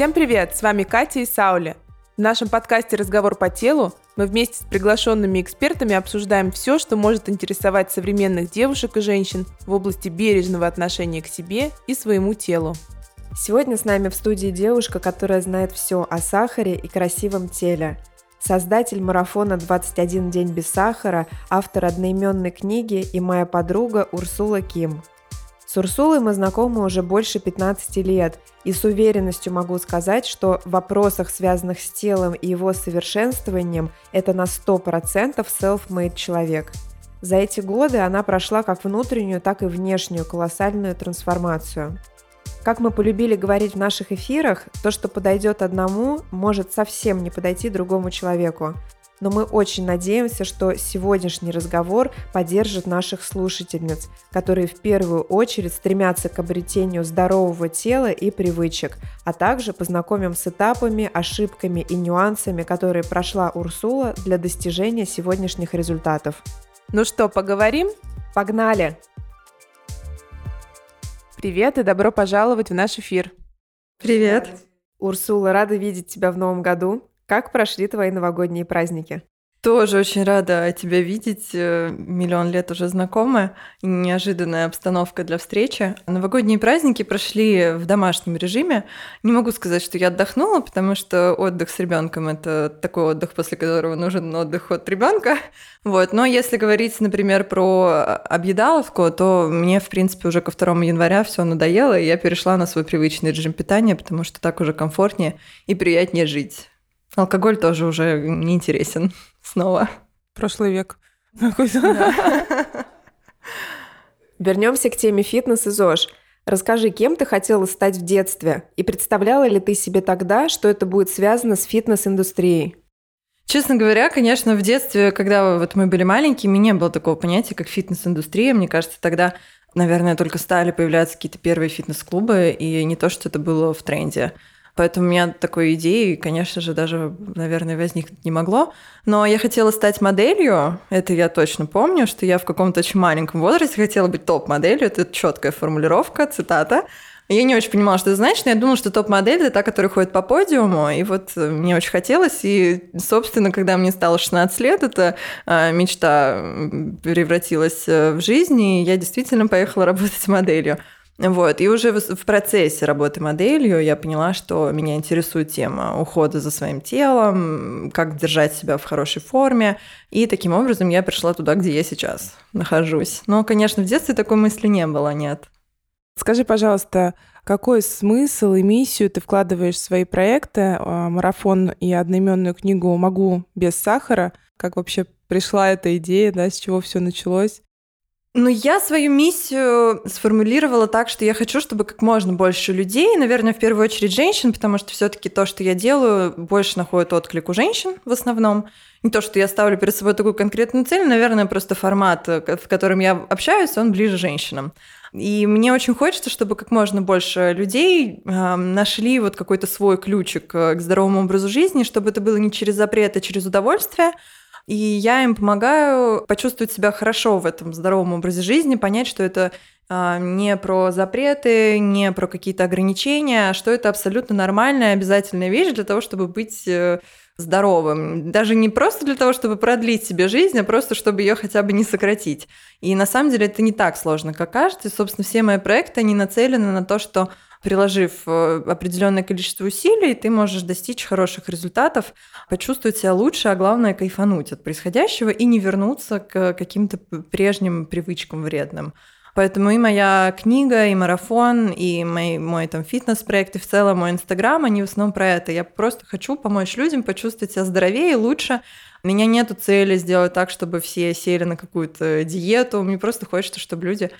Всем привет! С вами Катя и Саули. В нашем подкасте «Разговор по телу» мы вместе с приглашенными экспертами обсуждаем все, что может интересовать современных девушек и женщин в области бережного отношения к себе и своему телу. Сегодня с нами в студии девушка, которая знает все о сахаре и красивом теле. Создатель марафона «21 день без сахара», автор одноименной книги и моя подруга Урсула Ким. С Урсулой мы знакомы уже больше 15 лет, и с уверенностью могу сказать, что в вопросах, связанных с телом и его совершенствованием, это на 100% self-made человек. За эти годы она прошла как внутреннюю, так и внешнюю колоссальную трансформацию. Как мы полюбили говорить в наших эфирах, то, что подойдет одному, может совсем не подойти другому человеку. Но мы очень надеемся, что сегодняшний разговор поддержит наших слушательниц, которые в первую очередь стремятся к обретению здорового тела и привычек, а также познакомим с этапами, ошибками и нюансами, которые прошла Урсула для достижения сегодняшних результатов. Ну что, поговорим? Погнали! Привет и добро пожаловать в наш эфир. Привет. Урсула, рада видеть тебя в новом году. Как прошли твои новогодние праздники? Тоже очень рада тебя видеть. Э, миллион лет уже знакомы. Неожиданная обстановка для встречи. Новогодние праздники прошли в домашнем режиме. Не могу сказать, что я отдохнула, потому что отдых с ребенком это такой отдых, после которого нужен отдых от ребенка. Вот. Но если говорить, например, про объедаловку, то мне, в принципе, уже ко 2 января все надоело, и я перешла на свой привычный режим питания, потому что так уже комфортнее и приятнее жить. Алкоголь тоже уже не интересен снова. Прошлый век. Вернемся к теме фитнес и ЗОЖ. Расскажи, кем ты хотела стать в детстве? И представляла ли ты себе тогда, что это будет связано с фитнес-индустрией? Честно говоря, конечно, в детстве, когда вот мы были маленькими, не было такого понятия, как фитнес-индустрия. Мне кажется, тогда, наверное, только стали появляться какие-то первые фитнес-клубы, и не то, что это было в тренде. Поэтому у меня такой идеи, конечно же, даже, наверное, возникнуть не могло. Но я хотела стать моделью, это я точно помню, что я в каком-то очень маленьком возрасте хотела быть топ-моделью, это четкая формулировка, цитата. Я не очень понимала, что это значит, но я думала, что топ-модель – это та, которая ходит по подиуму, и вот мне очень хотелось, и, собственно, когда мне стало 16 лет, эта а, мечта превратилась э, в жизнь, и я действительно поехала работать моделью. Вот. И уже в процессе работы моделью я поняла, что меня интересует тема ухода за своим телом, как держать себя в хорошей форме. И таким образом я пришла туда, где я сейчас нахожусь. Но, конечно, в детстве такой мысли не было, нет. Скажи, пожалуйста, какой смысл и миссию ты вкладываешь в свои проекты, а, марафон и одноименную книгу «Могу без сахара»? Как вообще пришла эта идея, да, с чего все началось? Ну, я свою миссию сформулировала так, что я хочу, чтобы как можно больше людей, наверное, в первую очередь женщин, потому что все-таки то, что я делаю, больше находит отклик у женщин в основном. Не то, что я ставлю перед собой такую конкретную цель, наверное, просто формат, в котором я общаюсь, он ближе женщинам. И мне очень хочется, чтобы как можно больше людей э, нашли вот какой-то свой ключик к здоровому образу жизни, чтобы это было не через запрет, а через удовольствие, и я им помогаю почувствовать себя хорошо в этом здоровом образе жизни, понять, что это а, не про запреты, не про какие-то ограничения, а что это абсолютно нормальная, обязательная вещь для того, чтобы быть э, здоровым. Даже не просто для того, чтобы продлить себе жизнь, а просто чтобы ее хотя бы не сократить. И на самом деле это не так сложно, как кажется. И, собственно, все мои проекты, они нацелены на то, что приложив э, определенное количество усилий, ты можешь достичь хороших результатов, почувствовать себя лучше, а главное кайфануть от происходящего и не вернуться к каким-то прежним привычкам вредным. Поэтому и моя книга, и марафон, и мой, мой там фитнес-проект, и в целом мой инстаграм, они в основном про это. Я просто хочу помочь людям почувствовать себя здоровее, лучше. У меня нету цели сделать так, чтобы все сели на какую-то диету. Мне просто хочется, чтобы люди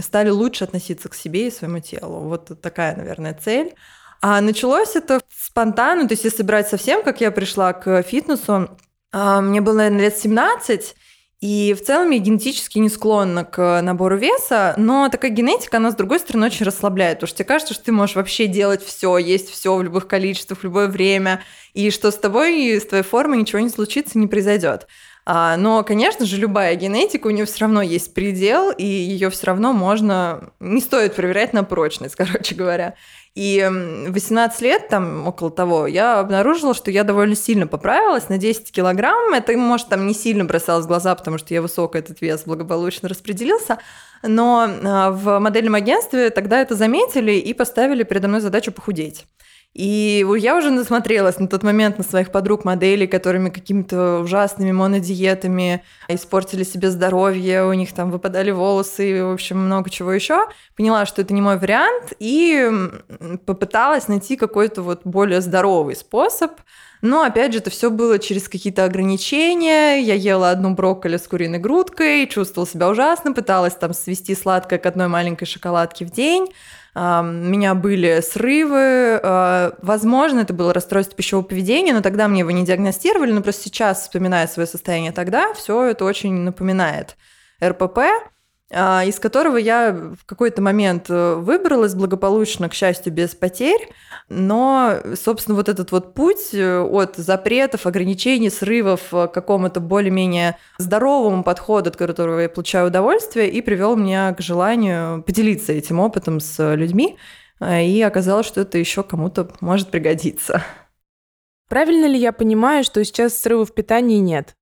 стали лучше относиться к себе и своему телу. Вот такая, наверное, цель. А началось это спонтанно, то есть если брать совсем, как я пришла к фитнесу, а, мне было, наверное, лет 17, и в целом я генетически не склонна к набору веса, но такая генетика, она, с другой стороны, очень расслабляет, потому что тебе кажется, что ты можешь вообще делать все, есть все в любых количествах, в любое время, и что с тобой с твоей формой ничего не случится, не произойдет. А, но, конечно же, любая генетика, у нее все равно есть предел, и ее все равно можно, не стоит проверять на прочность, короче говоря. И 18 лет, там около того, я обнаружила, что я довольно сильно поправилась на 10 килограмм. Это, может, там не сильно бросалось в глаза, потому что я высокая, этот вес благополучно распределился. Но а, в модельном агентстве тогда это заметили и поставили передо мной задачу похудеть. И я уже насмотрелась на тот момент на своих подруг-моделей, которыми какими-то ужасными монодиетами испортили себе здоровье, у них там выпадали волосы, и, в общем, много чего еще. Поняла, что это не мой вариант, и попыталась найти какой-то вот более здоровый способ. Но, опять же, это все было через какие-то ограничения. Я ела одну брокколи с куриной грудкой, чувствовала себя ужасно, пыталась там свести сладкое к одной маленькой шоколадке в день у меня были срывы, а, возможно, это было расстройство пищевого поведения, но тогда мне его не диагностировали, но просто сейчас, вспоминая свое состояние тогда, все это очень напоминает РПП. А, из которого я в какой-то момент э, выбралась благополучно, к счастью, без потерь. Но, собственно, вот этот вот путь э, от запретов, ограничений, срывов э, к какому-то более-менее здоровому подходу, от которого я получаю удовольствие, и привел меня к желанию поделиться этим опытом с людьми. И оказалось, что это еще кому-то может пригодиться. Правильно ли я понимаю, что сейчас срывов питания нет?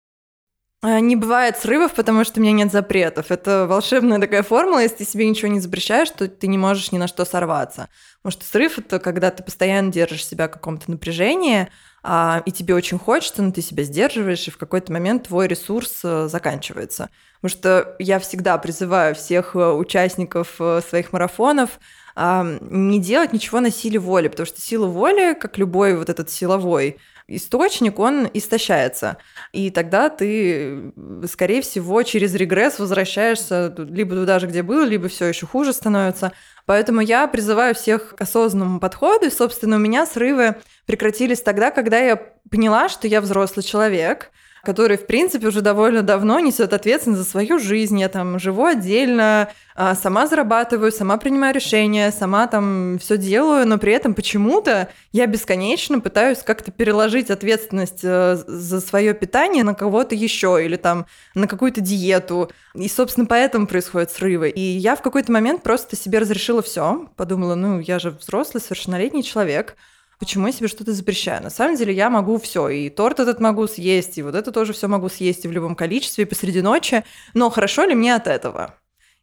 А, не бывает срывов, потому что у меня нет запретов. Это волшебная такая формула. Если ты себе ничего не запрещаешь, то ты не можешь ни на что сорваться. Потому что срыв – это когда ты постоянно держишь себя в каком-то напряжении, а, и тебе очень хочется, но ты себя сдерживаешь, и в какой-то момент твой ресурс а, заканчивается. Потому что я всегда призываю всех а, участников своих марафонов не делать ничего на силе воли, потому что сила воли, как любой вот этот силовой источник, он истощается. И тогда ты, скорее всего, через регресс возвращаешься либо туда же, где был, либо все еще хуже становится. Поэтому я призываю всех к осознанному подходу. И, собственно, у меня срывы прекратились тогда, когда я поняла, что я взрослый человек, который, в принципе, уже довольно давно несет ответственность за свою жизнь. Я там живу отдельно, а, сама зарабатываю, сама принимаю решения, сама там все делаю, но при этом почему-то я бесконечно пытаюсь как-то переложить ответственность э, за свое питание на кого-то еще или там на какую-то диету. И, собственно, поэтому происходят срывы. И я в какой-то момент просто себе разрешила все. Подумала, ну, я же взрослый, совершеннолетний человек почему я себе что-то запрещаю? На самом деле я могу все, и торт этот могу съесть, и вот это тоже все могу съесть и в любом количестве, и посреди ночи, но хорошо ли мне от этого?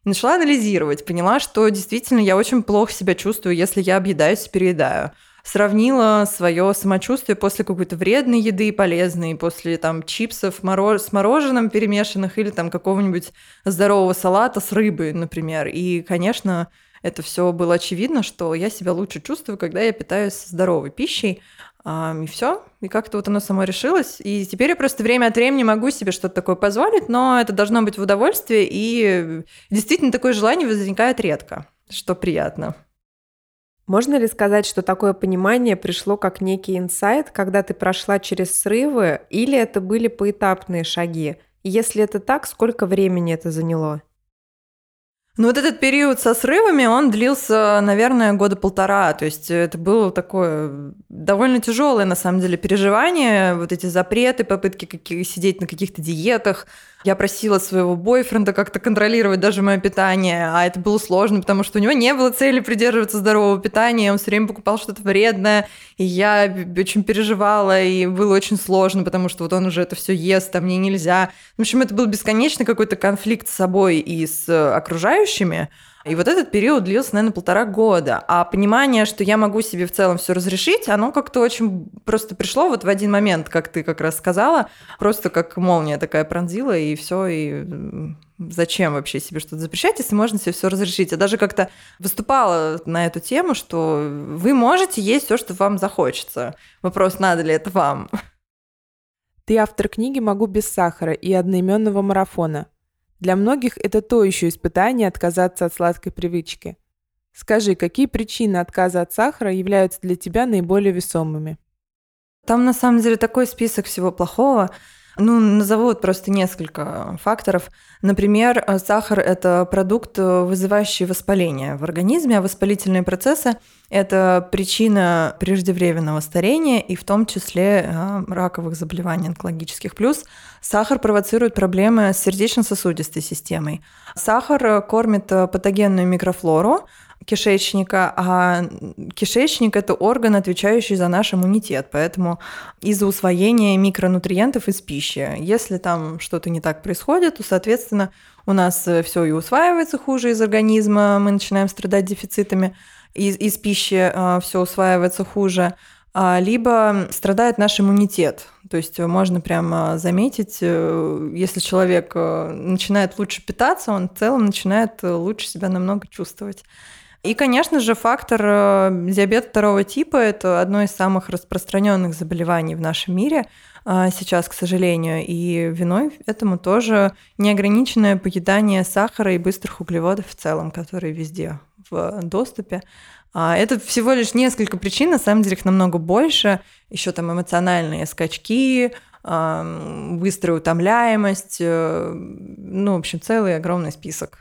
И начала анализировать, поняла, что действительно я очень плохо себя чувствую, если я объедаюсь и переедаю сравнила свое самочувствие после какой-то вредной еды полезной, после там чипсов мороз, с мороженым перемешанных или там какого-нибудь здорового салата с рыбой, например. И, конечно, это все было очевидно, что я себя лучше чувствую, когда я питаюсь здоровой пищей. И все. И как-то вот оно само решилось. И теперь я просто время от времени могу себе что-то такое позволить, но это должно быть в удовольствии. И действительно такое желание возникает редко, что приятно. Можно ли сказать, что такое понимание пришло как некий инсайт, когда ты прошла через срывы, или это были поэтапные шаги? Если это так, сколько времени это заняло? Ну вот этот период со срывами, он длился, наверное, года полтора. То есть это было такое довольно тяжелое, на самом деле, переживание. Вот эти запреты, попытки какие, сидеть на каких-то диетах, я просила своего бойфренда как-то контролировать даже мое питание, а это было сложно, потому что у него не было цели придерживаться здорового питания, он все время покупал что-то вредное, и я очень переживала, и было очень сложно, потому что вот он уже это все ест, а мне нельзя. В общем, это был бесконечный какой-то конфликт с собой и с окружающими. И вот этот период длился, наверное, полтора года. А понимание, что я могу себе в целом все разрешить, оно как-то очень просто пришло вот в один момент, как ты как раз сказала, просто как молния такая пронзила, и все, и зачем вообще себе что-то запрещать, если можно себе все разрешить. Я даже как-то выступала на эту тему, что вы можете есть все, что вам захочется. Вопрос, надо ли это вам. Ты автор книги «Могу без сахара» и одноименного марафона. Для многих это то еще испытание отказаться от сладкой привычки. Скажи, какие причины отказа от сахара являются для тебя наиболее весомыми? Там на самом деле такой список всего плохого. Ну, назову вот просто несколько факторов. Например, э, сахар – это продукт, э, вызывающий воспаление в организме, а воспалительные процессы – это причина преждевременного старения и в том числе э, раковых заболеваний онкологических. Плюс сахар провоцирует проблемы с сердечно-сосудистой системой. Сахар кормит патогенную микрофлору, кишечника, а кишечник – это орган, отвечающий за наш иммунитет, поэтому из-за усвоения микронутриентов из пищи. Если там что-то не так происходит, то, соответственно, у нас все и усваивается хуже из организма, мы начинаем страдать дефицитами, из, из пищи а, все усваивается хуже, а, либо страдает наш иммунитет. То есть можно прямо заметить, э, если человек э, начинает лучше питаться, он в целом начинает лучше себя намного чувствовать. И, конечно же, фактор э, диабета второго типа – это одно из самых распространенных заболеваний в нашем мире а, сейчас, к сожалению. И виной этому тоже неограниченное поедание сахара и быстрых углеводов в целом, которые везде в доступе. А, это всего лишь несколько причин, на самом деле их намного больше. Еще там эмоциональные скачки, быстрая утомляемость, э, ну, в общем, целый огромный список.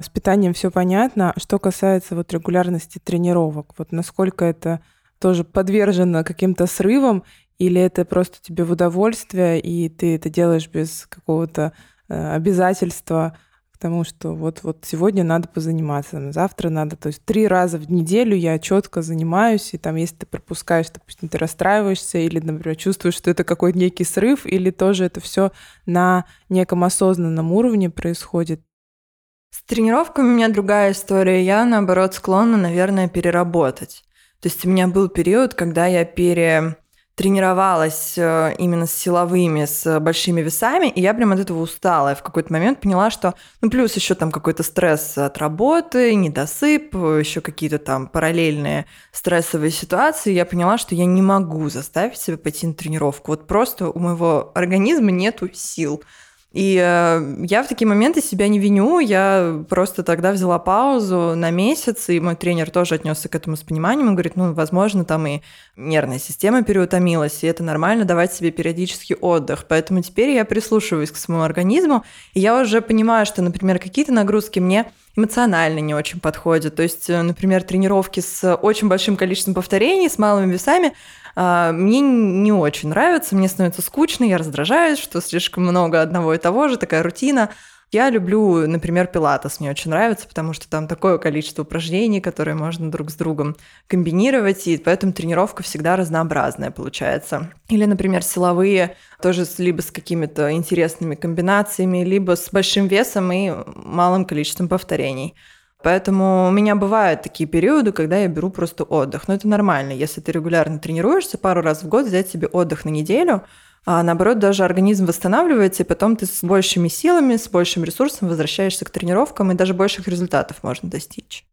С питанием все понятно. Что касается вот регулярности тренировок, вот насколько это тоже подвержено каким-то срывам, или это просто тебе в удовольствие, и ты это делаешь без какого-то э, обязательства к тому, что вот, вот сегодня надо позаниматься, завтра надо. То есть три раза в неделю я четко занимаюсь, и там, если ты пропускаешь, допустим, ты расстраиваешься, или, например, чувствуешь, что это какой-то некий срыв, или тоже это все на неком осознанном уровне происходит. С тренировками у меня другая история. Я, наоборот, склонна, наверное, переработать. То есть у меня был период, когда я перетренировалась э, именно с силовыми, с большими весами, и я прям от этого устала. Я в какой-то момент поняла, что, ну, плюс еще там какой-то стресс от работы, недосып, еще какие-то там параллельные стрессовые ситуации. Я поняла, что я не могу заставить себя пойти на тренировку. Вот просто у моего организма нету сил. И э, я в такие моменты себя не виню, я просто тогда взяла паузу на месяц, и мой тренер тоже отнесся к этому с пониманием, он говорит, ну, возможно, там и нервная система переутомилась, и это нормально давать себе периодический отдых. Поэтому теперь я прислушиваюсь к своему организму, и я уже понимаю, что, например, какие-то нагрузки мне эмоционально не очень подходят. То есть, э, например, тренировки с очень большим количеством повторений, с малыми весами, а, мне не очень нравится, мне становится скучно, я раздражаюсь, что слишком много одного и того же, такая рутина. Я люблю, например, пилатес, мне очень нравится, потому что там такое количество упражнений, которые можно друг с другом комбинировать, и поэтому тренировка всегда разнообразная получается. Или, например, силовые, тоже либо с какими-то интересными комбинациями, либо с большим весом и малым количеством повторений. Поэтому у меня бывают такие периоды, когда я беру просто отдых. Но это нормально. Если ты регулярно тренируешься, пару раз в год взять себе отдых на неделю, а наоборот, даже организм восстанавливается, и потом ты с большими силами, с большим ресурсом возвращаешься к тренировкам, и даже больших результатов можно достичь.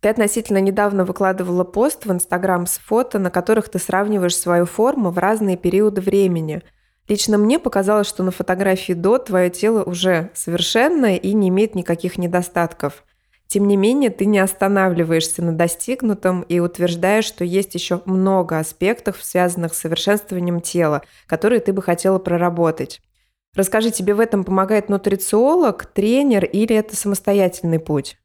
Ты относительно недавно выкладывала пост в Инстаграм с фото, на которых ты сравниваешь свою форму в разные периоды времени. Лично мне показалось, что на фотографии до твое тело уже совершенное и не имеет никаких недостатков. Тем не менее, ты не останавливаешься на достигнутом и утверждаешь, что есть еще много аспектов, связанных с совершенствованием тела, которые ты бы хотела проработать. Расскажи, тебе в этом помогает нутрициолог, тренер или это самостоятельный путь?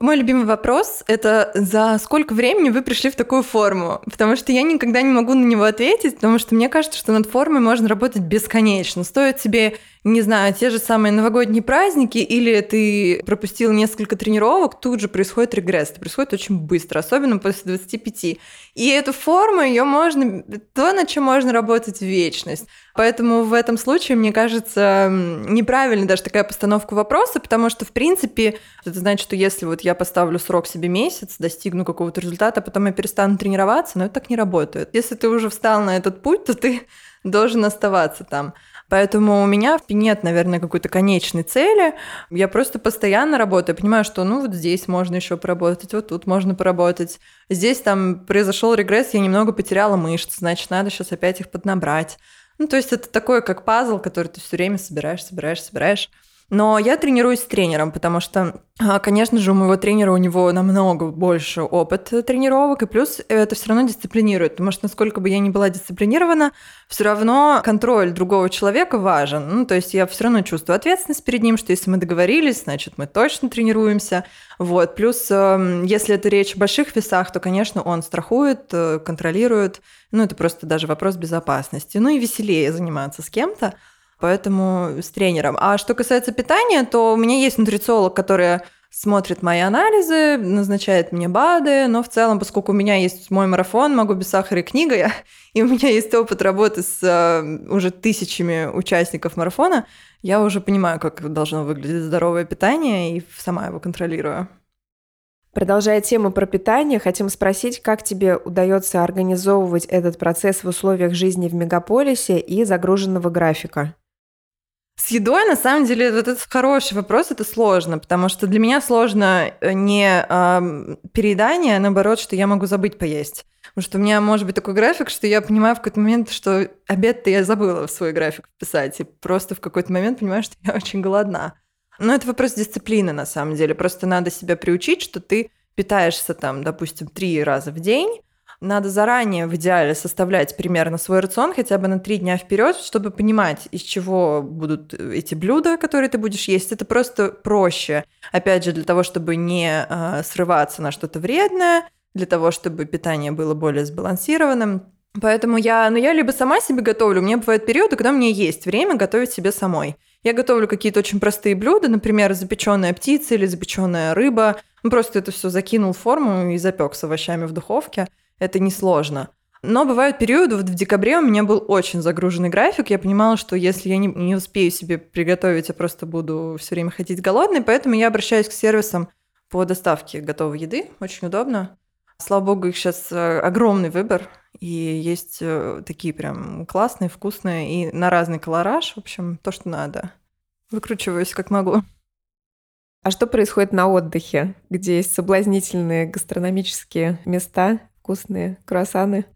Мой любимый вопрос – это за сколько времени вы пришли в такую форму? Потому что я никогда не могу на него ответить, потому что мне кажется, что над формой можно работать бесконечно. Стоит тебе не знаю, те же самые новогодние праздники, или ты пропустил несколько тренировок, тут же происходит регресс. Это происходит очень быстро, особенно после 25. И эту форму, ее можно, то, над чем можно работать в вечность. Поэтому в этом случае, мне кажется, неправильно даже такая постановка вопроса, потому что, в принципе, это значит, что если вот я поставлю срок себе месяц, достигну какого-то результата, а потом я перестану тренироваться, но это так не работает. Если ты уже встал на этот путь, то ты должен оставаться там. Поэтому у меня нет, наверное, какой-то конечной цели. Я просто постоянно работаю. понимаю, что ну вот здесь можно еще поработать, вот тут можно поработать. Здесь там произошел регресс, я немного потеряла мышцы, значит, надо сейчас опять их поднабрать. Ну, то есть это такое, как пазл, который ты все время собираешь, собираешь, собираешь. Но я тренируюсь с тренером, потому что, а, конечно же, у моего тренера у него намного больше опыт тренировок, и плюс это все равно дисциплинирует, потому что насколько бы я ни была дисциплинирована, все равно контроль другого человека важен. Ну, то есть я все равно чувствую ответственность перед ним, что если мы договорились, значит, мы точно тренируемся. Вот. Плюс, эм, если это речь о больших весах, то, конечно, он страхует, э, контролирует. Ну, это просто даже вопрос безопасности. Ну и веселее заниматься с кем-то поэтому с тренером. А что касается питания, то у меня есть нутрициолог, который смотрит мои анализы, назначает мне БАДы, но в целом, поскольку у меня есть мой марафон «Могу без сахара» и книга, и у меня есть опыт работы с э, уже тысячами участников марафона, я уже понимаю, как должно выглядеть здоровое питание, и сама его контролирую. Продолжая тему про питание, хотим спросить, как тебе удается организовывать этот процесс в условиях жизни в мегаполисе и загруженного графика? С едой, на самом деле, вот это хороший вопрос, это сложно, потому что для меня сложно э, не э, переедание, а наоборот, что я могу забыть поесть. Потому что у меня может быть такой график, что я понимаю в какой-то момент, что обед-то я забыла в свой график вписать, и просто в какой-то момент понимаю, что я очень голодна. Но это вопрос дисциплины, на самом деле. Просто надо себя приучить, что ты питаешься там, допустим, три раза в день, надо заранее в идеале составлять примерно свой рацион хотя бы на три дня вперед, чтобы понимать, из чего будут эти блюда, которые ты будешь есть. Это просто проще. Опять же, для того, чтобы не э, срываться на что-то вредное, для того, чтобы питание было более сбалансированным. Поэтому я, ну, я либо сама себе готовлю, у меня бывают периоды, когда мне есть время готовить себе самой. Я готовлю какие-то очень простые блюда, например, запеченная птица или запеченная рыба. Ну, просто это все закинул в форму и запек с овощами в духовке это несложно. Но бывают периоды, вот в декабре у меня был очень загруженный график, я понимала, что если я не, не успею себе приготовить, я просто буду все время ходить голодной, поэтому я обращаюсь к сервисам по доставке готовой еды, очень удобно. Слава богу, их сейчас э, огромный выбор, и есть э, такие прям классные, вкусные, и на разный колораж, в общем, то, что надо. Выкручиваюсь как могу. А что происходит на отдыхе, где есть соблазнительные гастрономические места, вкусные круассаны.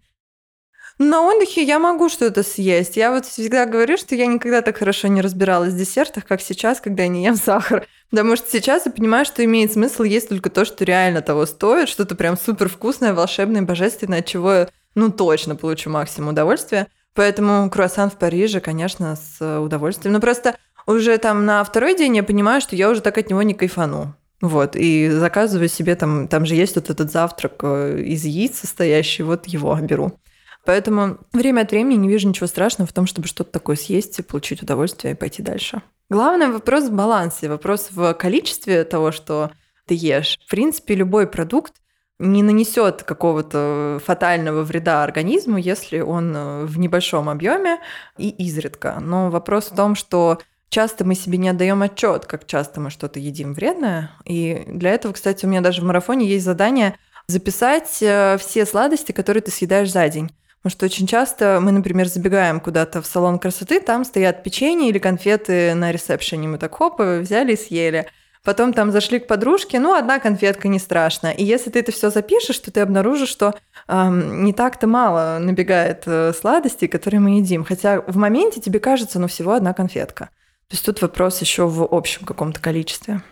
На отдыхе я могу что-то съесть. Я вот всегда говорю, что я никогда так хорошо не разбиралась в десертах, как сейчас, когда я не ем сахар. Потому что сейчас я понимаю, что имеет смысл есть только то, что реально того стоит, что-то прям супер вкусное, волшебное, божественное, от чего я, ну, точно получу максимум удовольствия. Поэтому круассан в Париже, конечно, с удовольствием. Но просто уже там на второй день я понимаю, что я уже так от него не кайфану. Вот, и заказываю себе там, там же есть вот этот завтрак э, из яиц состоящий, вот его беру. Поэтому время от времени не вижу ничего страшного в том, чтобы что-то такое съесть и получить удовольствие и пойти дальше. Главный вопрос в балансе, вопрос в количестве того, что ты ешь. В принципе, любой продукт не нанесет какого-то фатального вреда организму, если он э, в небольшом объеме и изредка. Но вопрос в том, что часто мы себе не отдаем отчет, как часто мы что-то едим вредное. И для этого, кстати, у меня даже в марафоне есть задание записать э, все сладости, которые ты съедаешь за день. Потому что очень часто мы, например, забегаем куда-то в салон красоты, там стоят печенье или конфеты на ресепшене. Мы так хоп, взяли и съели. Потом там зашли к подружке, ну, одна конфетка не страшно. И если ты это все запишешь, то ты обнаружишь, что эм, не так-то мало набегает э, сладостей, которые мы едим. Хотя в моменте тебе кажется, ну, всего одна конфетка. То есть тут вопрос еще в общем каком-то количестве.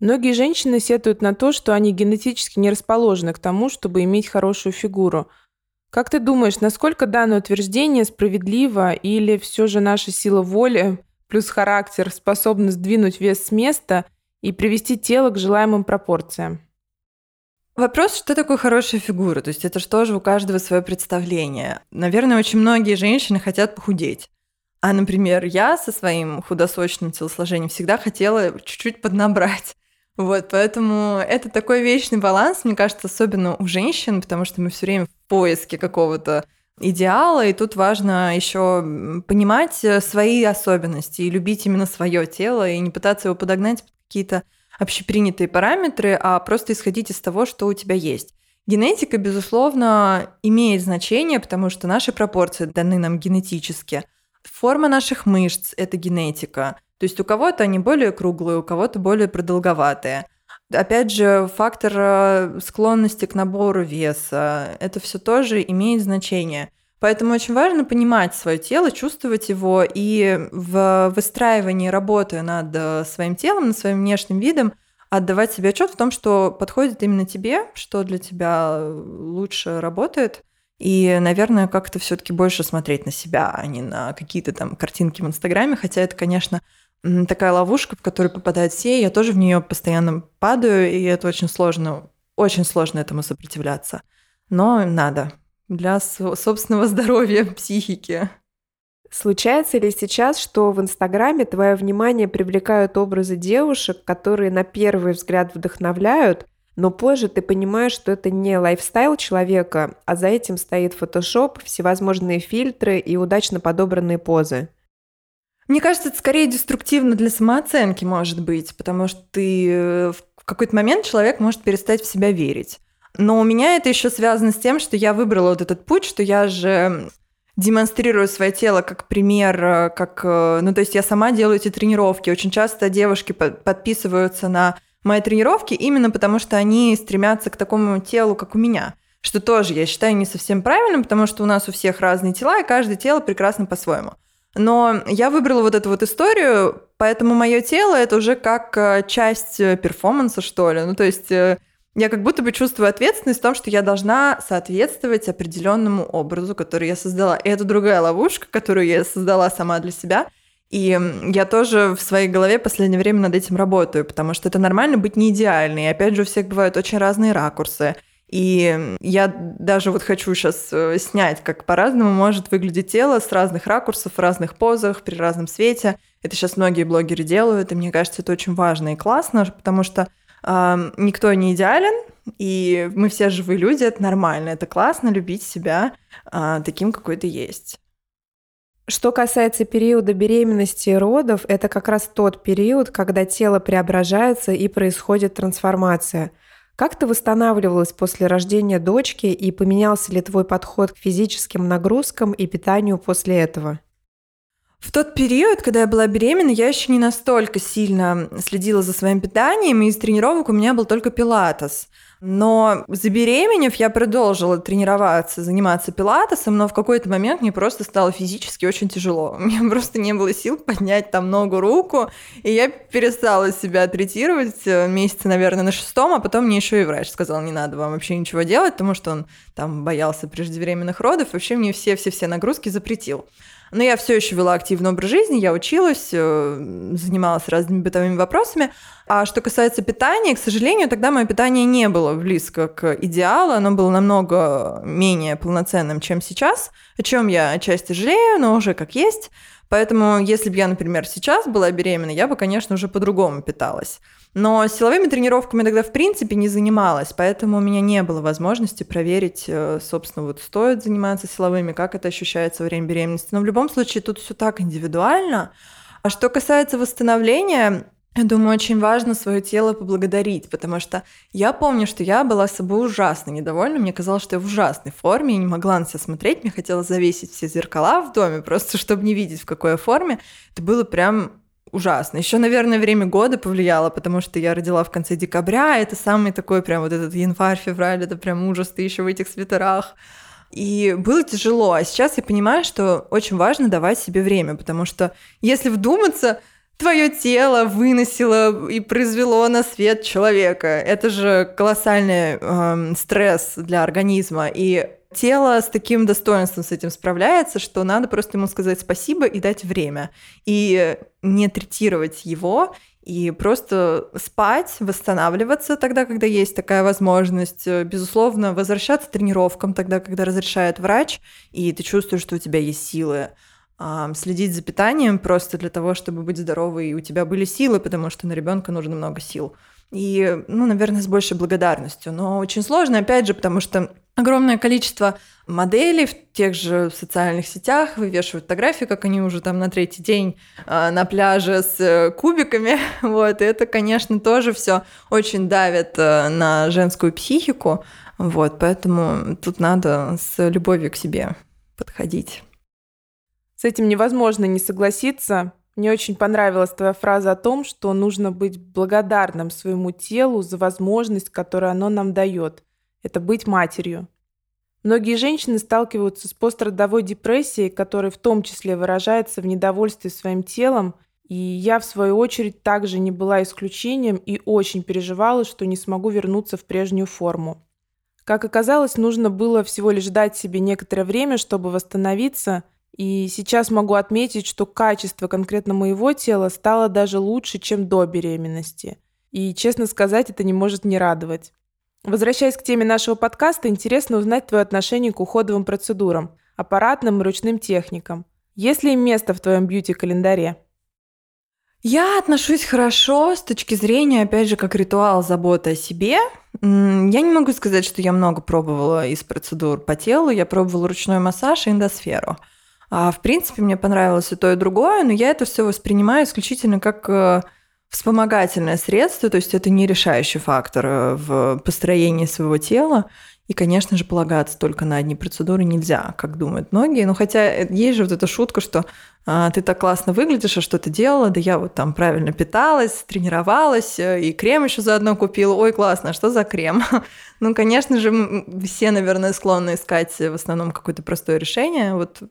Многие женщины сетуют на то, что они генетически не расположены к тому, чтобы иметь хорошую фигуру. Как ты думаешь, насколько данное утверждение справедливо или все же наша сила воли плюс характер способны сдвинуть вес с места и привести тело к желаемым пропорциям? Вопрос, что такое хорошая фигура? То есть это же тоже у каждого свое представление. Наверное, очень многие женщины хотят похудеть. А, например, я со своим худосочным телосложением всегда хотела чуть-чуть поднабрать. Вот, поэтому это такой вечный баланс, мне кажется, особенно у женщин, потому что мы все время в поиске какого-то идеала, и тут важно еще понимать э, свои особенности и любить именно свое тело, и не пытаться его подогнать под какие-то общепринятые параметры, а просто исходить из того, что у тебя есть. Генетика, безусловно, имеет значение, потому что наши пропорции даны нам генетически – Форма наших мышц – это генетика. То есть у кого-то они более круглые, у кого-то более продолговатые. Опять же, фактор э, склонности к набору веса – это все тоже имеет значение. Поэтому очень важно понимать свое тело, чувствовать его и в выстраивании работы над э, своим телом, над своим внешним видом отдавать себе отчет в том, что подходит именно тебе, что для тебя лучше работает. И, наверное, как-то все-таки больше смотреть на себя, а не на какие-то там картинки в Инстаграме. Хотя это, конечно, такая ловушка, в которую попадают все. Я тоже в нее постоянно падаю, и это очень сложно, очень сложно этому сопротивляться. Но надо для собственного здоровья, психики. Случается ли сейчас, что в Инстаграме твое внимание привлекают образы девушек, которые на первый взгляд вдохновляют, но позже ты понимаешь, что это не лайфстайл человека, а за этим стоит фотошоп, всевозможные фильтры и удачно подобранные позы? Мне кажется, это скорее деструктивно для самооценки, может быть, потому что ты э, в какой-то момент человек может перестать в себя верить. Но у меня это еще связано с тем, что я выбрала вот этот путь, что я же демонстрирую свое тело как пример, э, как, э, ну, то есть я сама делаю эти тренировки. Очень часто девушки подписываются на мои тренировки именно потому, что они стремятся к такому телу, как у меня. Что тоже, я считаю, не совсем правильным, потому что у нас у всех разные тела, и каждое тело прекрасно по-своему. Но я выбрала вот эту вот историю, поэтому мое тело это уже как э, часть перформанса, что ли. Ну, то есть я как будто бы чувствую ответственность в том, что я должна соответствовать определенному образу, который я создала. И это другая ловушка, которую я создала сама для себя. И я тоже в своей голове последнее время над этим работаю, потому что это нормально быть не идеальной. И опять же, у всех бывают очень разные ракурсы. И я даже вот хочу сейчас э, снять, как по-разному может выглядеть тело с разных ракурсов, в разных позах, при разном свете. Это сейчас многие блогеры делают, и мне кажется, это очень важно и классно, потому что никто не идеален, и мы все живые люди, это нормально, это классно любить себя а, таким, какой ты есть. Что касается периода беременности и родов, это как раз тот период, когда тело преображается и происходит трансформация. Как ты восстанавливалась после рождения дочки и поменялся ли твой подход к физическим нагрузкам и питанию после этого? В тот период, когда я была беременна, я еще не настолько сильно следила за своим питанием, и из тренировок у меня был только пилатес. Но забеременев, я продолжила тренироваться, заниматься пилатесом, но в какой-то момент мне просто стало физически очень тяжело. У меня просто не было сил поднять там ногу, руку, и я перестала себя третировать э, месяца, наверное, на шестом, а потом мне еще и врач сказал, не надо вам вообще ничего делать, потому что он там боялся преждевременных родов, вообще мне все-все-все нагрузки запретил. Но я все еще вела активный образ жизни, я училась, э, занималась разными бытовыми вопросами. А что касается питания, к сожалению, тогда мое питание не было близко к идеалу, оно было намного менее полноценным, чем сейчас, о чем я отчасти жалею, но уже как есть. Поэтому, если бы я, например, сейчас была беременна, я бы, конечно, уже по-другому питалась. Но силовыми тренировками тогда в принципе не занималась, поэтому у меня не было возможности проверить, э, собственно, вот стоит заниматься силовыми, как это ощущается во время беременности. Но в любом случае тут все так индивидуально. А что касается восстановления, я думаю, очень важно свое тело поблагодарить, потому что я помню, что я была с собой ужасно недовольна. Мне казалось, что я в ужасной форме, я не могла на себя смотреть. Мне хотелось завесить все зеркала в доме, просто чтобы не видеть, в какой форме. Это было прям ужасно. Еще, наверное, время года повлияло, потому что я родила в конце декабря, это самый такой прям вот этот январь-февраль, это прям ужас, ты еще в этих свитерах. И было тяжело, а сейчас я понимаю, что очень важно давать себе время, потому что если вдуматься, твое тело выносило и произвело на свет человека. Это же колоссальный эм, стресс для организма. И тело с таким достоинством с этим справляется, что надо просто ему сказать спасибо и дать время. И не третировать его, и просто спать, восстанавливаться тогда, когда есть такая возможность. Безусловно, возвращаться к тренировкам тогда, когда разрешает врач, и ты чувствуешь, что у тебя есть силы следить за питанием просто для того, чтобы быть здоровой, и у тебя были силы, потому что на ребенка нужно много сил. И, ну, наверное, с большей благодарностью. Но очень сложно, опять же, потому что огромное количество моделей в тех же социальных сетях вывешивают фотографии, как они уже там на третий день э, на пляже с э, кубиками. Вот, и это, конечно, тоже все очень давит э, на женскую психику. Вот, поэтому тут надо с любовью к себе подходить. С этим невозможно не согласиться. Мне очень понравилась твоя фраза о том, что нужно быть благодарным своему телу за возможность, которую оно нам дает. Это быть матерью. Многие женщины сталкиваются с пострадовой депрессией, которая в том числе выражается в недовольстве своим телом, и я, в свою очередь, также не была исключением и очень переживала, что не смогу вернуться в прежнюю форму. Как оказалось, нужно было всего лишь дать себе некоторое время, чтобы восстановиться, и сейчас могу отметить, что качество конкретно моего тела стало даже лучше, чем до беременности. И, честно сказать, это не может не радовать. Возвращаясь к теме нашего подкаста, интересно узнать твое отношение к уходовым процедурам, аппаратным и ручным техникам. Есть ли им место в твоем бьюти-календаре? Я отношусь хорошо с точки зрения, опять же, как ритуал заботы о себе. Я не могу сказать, что я много пробовала из процедур по телу. Я пробовала ручной массаж и эндосферу. А, в принципе, мне понравилось и то, и другое, но я это все воспринимаю исключительно как э, вспомогательное средство, то есть это не решающий фактор э, в построении своего тела. И, конечно же, полагаться только на одни процедуры нельзя, как думают многие. Ну, хотя э, есть же вот эта шутка, что а, ты так классно выглядишь, а что ты делала? Да я вот там правильно питалась, тренировалась, э, и крем еще заодно купила. Ой, классно, а что за крем? ну, конечно же, все, наверное, склонны искать в основном какое-то простое решение. Вот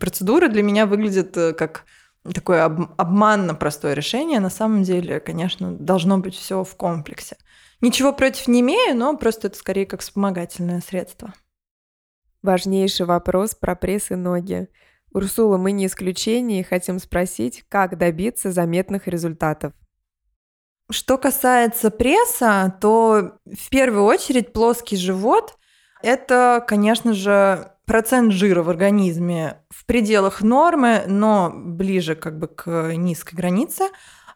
процедура для меня выглядит как такое об, обманно простое решение. На самом деле, конечно, должно быть все в комплексе. Ничего против не имею, но просто это скорее как вспомогательное средство. Важнейший вопрос про пресс и ноги. Урсула, мы не исключение и хотим спросить, как добиться заметных результатов. Что касается пресса, то в первую очередь плоский живот – это, конечно же, процент жира в организме в пределах нормы, но ближе как бы к низкой границе.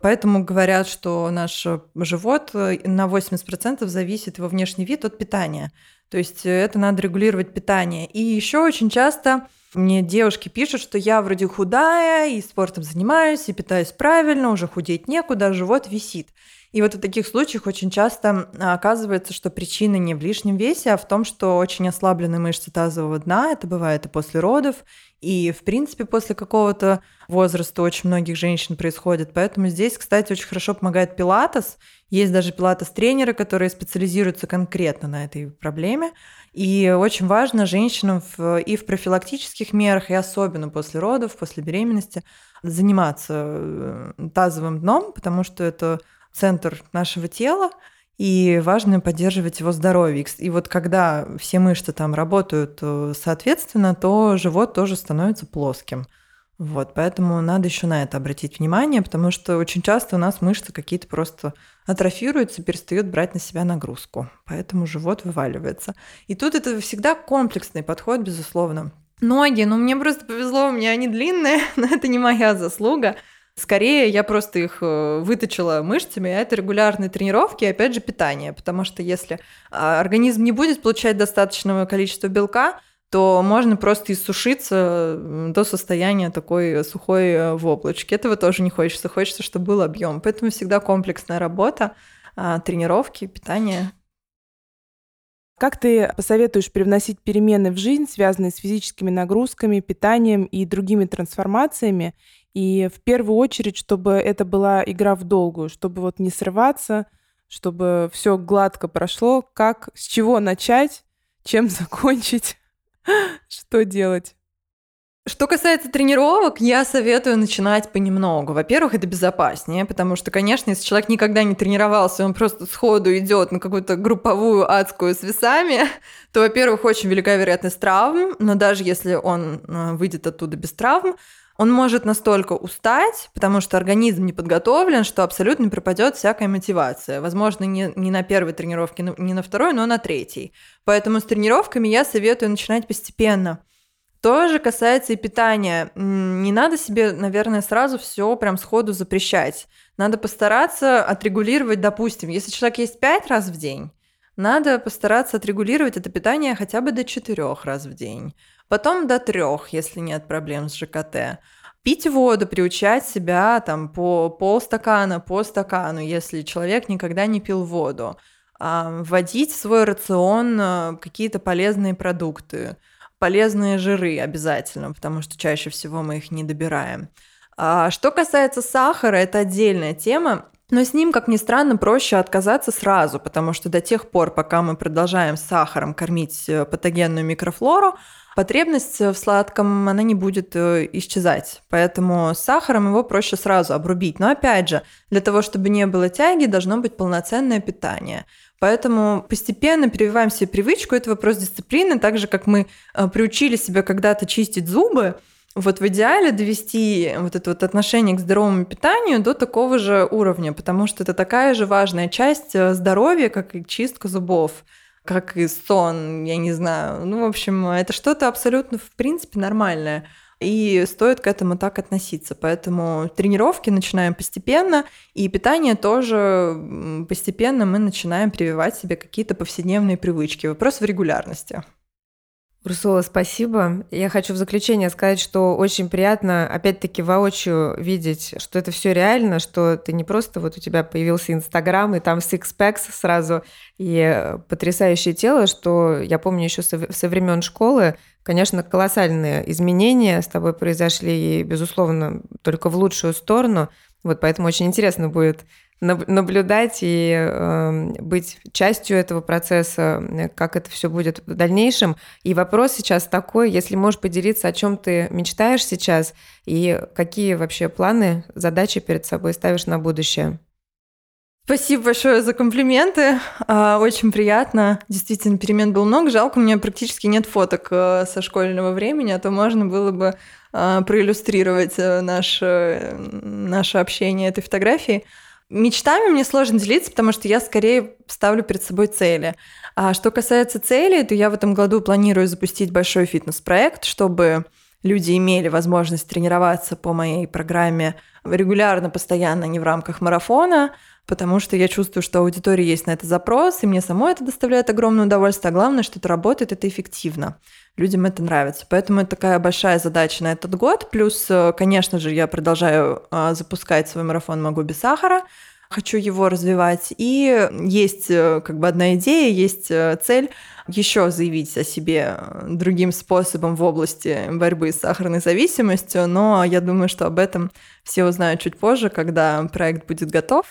Поэтому говорят, что наш живот на 80% зависит его внешний вид от питания. То есть это надо регулировать питание. И еще очень часто мне девушки пишут, что я вроде худая, и спортом занимаюсь, и питаюсь правильно, уже худеть некуда, живот висит. И вот в таких случаях очень часто а, оказывается, что причина не в лишнем весе, а в том, что очень ослаблены мышцы тазового дна. Это бывает и после родов, и, в принципе, после какого-то возраста очень многих женщин происходит. Поэтому здесь, кстати, очень хорошо помогает пилатес. Есть даже пилатес-тренеры, которые специализируются конкретно на этой проблеме. И очень важно женщинам в, и в профилактических мерах, и особенно после родов, после беременности, заниматься э, тазовым дном, потому что это центр нашего тела, и важно поддерживать его здоровье. И вот когда все мышцы там работают э, соответственно, то живот тоже становится плоским. Вот, поэтому надо еще на это обратить внимание, потому что очень часто у нас мышцы какие-то просто атрофируются, перестают брать на себя нагрузку, поэтому живот вываливается. И тут это всегда комплексный подход, безусловно. Ноги, ну мне просто повезло, у меня они длинные, но это не моя заслуга. Скорее, я просто их э, выточила мышцами, а это регулярные тренировки и, опять же, питание. Потому что если а, организм не будет получать достаточного количества белка, то можно просто иссушиться до состояния такой сухой э, в облачке. Этого тоже не хочется. Хочется, чтобы был объем. Поэтому всегда комплексная работа, а, тренировки, питание. Как ты посоветуешь привносить перемены в жизнь, связанные с физическими нагрузками, питанием и другими трансформациями, и в первую очередь, чтобы это была игра в долгую, чтобы вот не срываться, чтобы все гладко прошло, как, с чего начать, чем закончить, что делать. Что касается тренировок, я советую начинать понемногу. Во-первых, это безопаснее, потому что, конечно, если человек никогда не тренировался, он просто сходу идет на какую-то групповую адскую с весами, то, во-первых, очень велика вероятность травм, но даже если он э, выйдет оттуда без травм, он может настолько устать, потому что организм не подготовлен, что абсолютно пропадет всякая мотивация. Возможно, не, не на первой тренировке, не на второй, но на третьей. Поэтому с тренировками я советую начинать постепенно. Тоже касается и питания. Не надо себе, наверное, сразу все прям сходу запрещать. Надо постараться отрегулировать, допустим, если человек есть пять раз в день, надо постараться отрегулировать это питание хотя бы до четырех раз в день потом до трех, если нет проблем с ЖКТ. Пить воду, приучать себя там по полстакана, по стакану, если человек никогда не пил воду. А, вводить в свой рацион а, какие-то полезные продукты, полезные жиры обязательно, потому что чаще всего мы их не добираем. А что касается сахара, это отдельная тема. Но с ним, как ни странно, проще отказаться сразу, потому что до тех пор, пока мы продолжаем сахаром кормить э, патогенную микрофлору, потребность в сладком, она не будет э, исчезать. Поэтому с сахаром его проще сразу обрубить. Но опять же, для того, чтобы не было тяги, должно быть полноценное питание. Поэтому постепенно прививаем себе привычку. Это вопрос дисциплины. Так же, как мы э, приучили себя когда-то чистить зубы, вот в идеале довести вот это вот отношение к здоровому питанию до такого же уровня, потому что это такая же важная часть э, здоровья, как и чистка зубов, как и сон, я не знаю. Ну, в общем, это что-то абсолютно, в принципе, нормальное. И стоит к этому так относиться. Поэтому тренировки начинаем постепенно, и питание тоже постепенно мы начинаем прививать себе какие-то повседневные привычки. Вопрос в регулярности. Урсула, спасибо. Я хочу в заключение сказать, что очень приятно, опять-таки, воочию видеть, что это все реально, что ты не просто вот у тебя появился Инстаграм, и там сикспекс сразу, и потрясающее тело, что я помню еще со, со времен школы, конечно, колоссальные изменения с тобой произошли, и, безусловно, только в лучшую сторону. Вот поэтому очень интересно будет наблюдать и э, быть частью этого процесса, э, как это все будет в дальнейшем. И вопрос сейчас такой, если можешь поделиться, о чем ты мечтаешь сейчас и какие вообще планы, задачи перед собой ставишь на будущее. Спасибо большое за комплименты. А, очень приятно. Действительно, перемен было много. Жалко, у меня практически нет фоток э, со школьного времени, а то можно было бы а, проиллюстрировать э, наше, наше общение этой фотографией. Мечтами мне сложно делиться, потому что я скорее ставлю перед собой цели. А что касается целей, то я в этом году планирую запустить большой фитнес-проект, чтобы люди имели возможность тренироваться по моей программе регулярно, постоянно, не в рамках марафона, потому что я чувствую, что аудитории есть на это запрос, и мне самой это доставляет огромное удовольствие, а главное, что это работает, это эффективно. Людям это нравится. Поэтому это такая большая задача на этот год. Плюс, э, конечно же, я продолжаю а, запускать свой марафон «Могу без сахара», хочу его развивать. И есть э, как бы одна идея, есть э, цель еще заявить о себе другим способом в области борьбы с сахарной зависимостью, но я думаю, что об этом все узнают чуть позже, когда проект будет готов.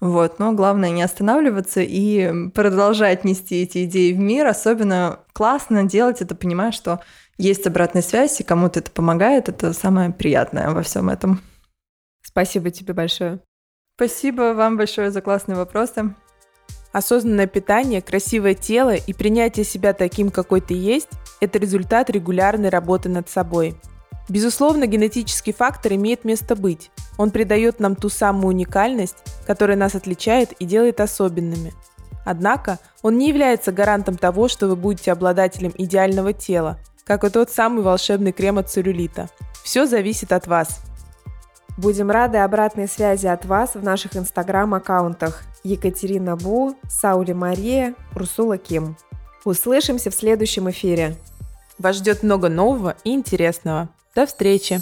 Вот, но главное не останавливаться и продолжать нести эти идеи в мир. Особенно классно делать это, понимая, что есть обратная связь, и кому-то это помогает. Это самое приятное во всем этом. Спасибо тебе большое. Спасибо вам большое за классные вопросы. Осознанное питание, красивое тело и принятие себя таким, какой ты есть – это результат регулярной работы над собой – Безусловно, генетический фактор имеет место быть. Он придает нам ту самую уникальность, которая нас отличает и делает особенными. Однако он не является гарантом того, что вы будете обладателем идеального тела, как и тот самый волшебный крем от целлюлита. Все зависит от вас. Будем рады обратной связи от вас в наших инстаграм-аккаунтах Екатерина Бу, Саули Мария, Урсула Ким. Услышимся в следующем эфире. Вас ждет много нового и интересного. До встречи!